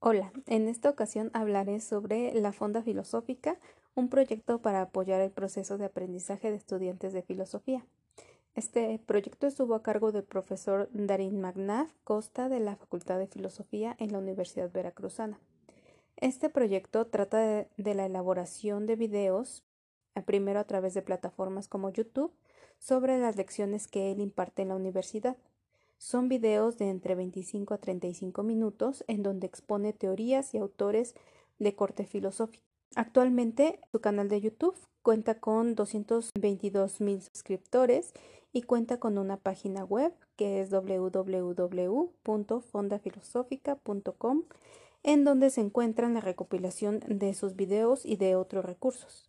Hola, en esta ocasión hablaré sobre la Fonda Filosófica, un proyecto para apoyar el proceso de aprendizaje de estudiantes de filosofía. Este proyecto estuvo a cargo del profesor Darín Magnaf Costa de la Facultad de Filosofía en la Universidad Veracruzana. Este proyecto trata de, de la elaboración de videos, eh, primero a través de plataformas como YouTube, sobre las lecciones que él imparte en la universidad. Son videos de entre 25 a 35 minutos en donde expone teorías y autores de corte filosófico. Actualmente su canal de YouTube cuenta con 222 mil suscriptores y cuenta con una página web que es www.fondafilosófica.com en donde se encuentran la recopilación de sus videos y de otros recursos.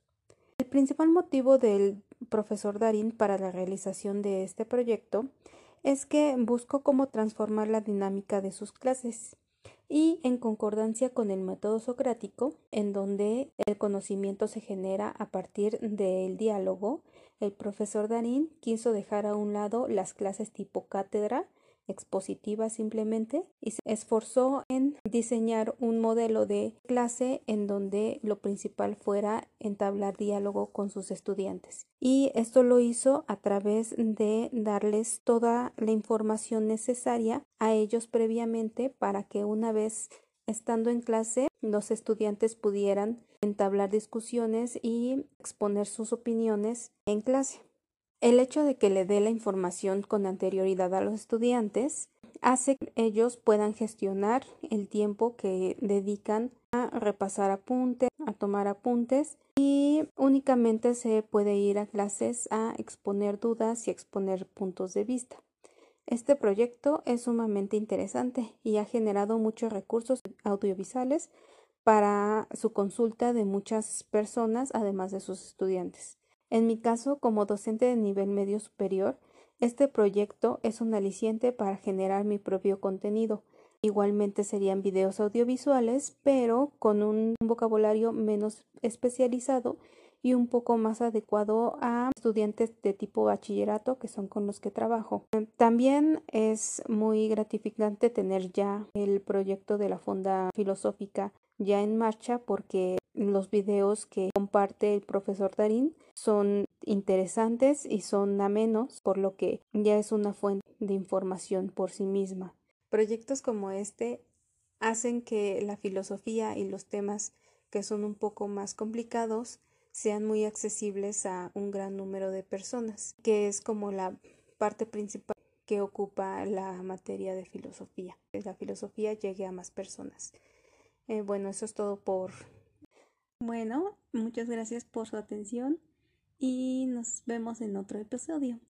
El principal motivo del profesor Darín para la realización de este proyecto es que buscó cómo transformar la dinámica de sus clases y en concordancia con el método socrático, en donde el conocimiento se genera a partir del diálogo, el profesor Darín quiso dejar a un lado las clases tipo cátedra expositiva simplemente y se esforzó en diseñar un modelo de clase en donde lo principal fuera entablar diálogo con sus estudiantes. Y esto lo hizo a través de darles toda la información necesaria a ellos previamente para que una vez estando en clase los estudiantes pudieran entablar discusiones y exponer sus opiniones en clase. El hecho de que le dé la información con anterioridad a los estudiantes hace que ellos puedan gestionar el tiempo que dedican a repasar apuntes, a tomar apuntes y únicamente se puede ir a clases a exponer dudas y exponer puntos de vista. Este proyecto es sumamente interesante y ha generado muchos recursos audiovisuales para su consulta de muchas personas, además de sus estudiantes. En mi caso, como docente de nivel medio superior, este proyecto es un aliciente para generar mi propio contenido. Igualmente serían videos audiovisuales, pero con un vocabulario menos especializado y un poco más adecuado a estudiantes de tipo bachillerato que son con los que trabajo. También es muy gratificante tener ya el proyecto de la Fonda Filosófica ya en marcha porque los videos que comparte el profesor Darín son interesantes y son amenos, por lo que ya es una fuente de información por sí misma. Proyectos como este hacen que la filosofía y los temas que son un poco más complicados sean muy accesibles a un gran número de personas, que es como la parte principal que ocupa la materia de filosofía. Que la filosofía llegue a más personas. Eh, bueno, eso es todo por... Bueno, muchas gracias por su atención y nos vemos en otro episodio.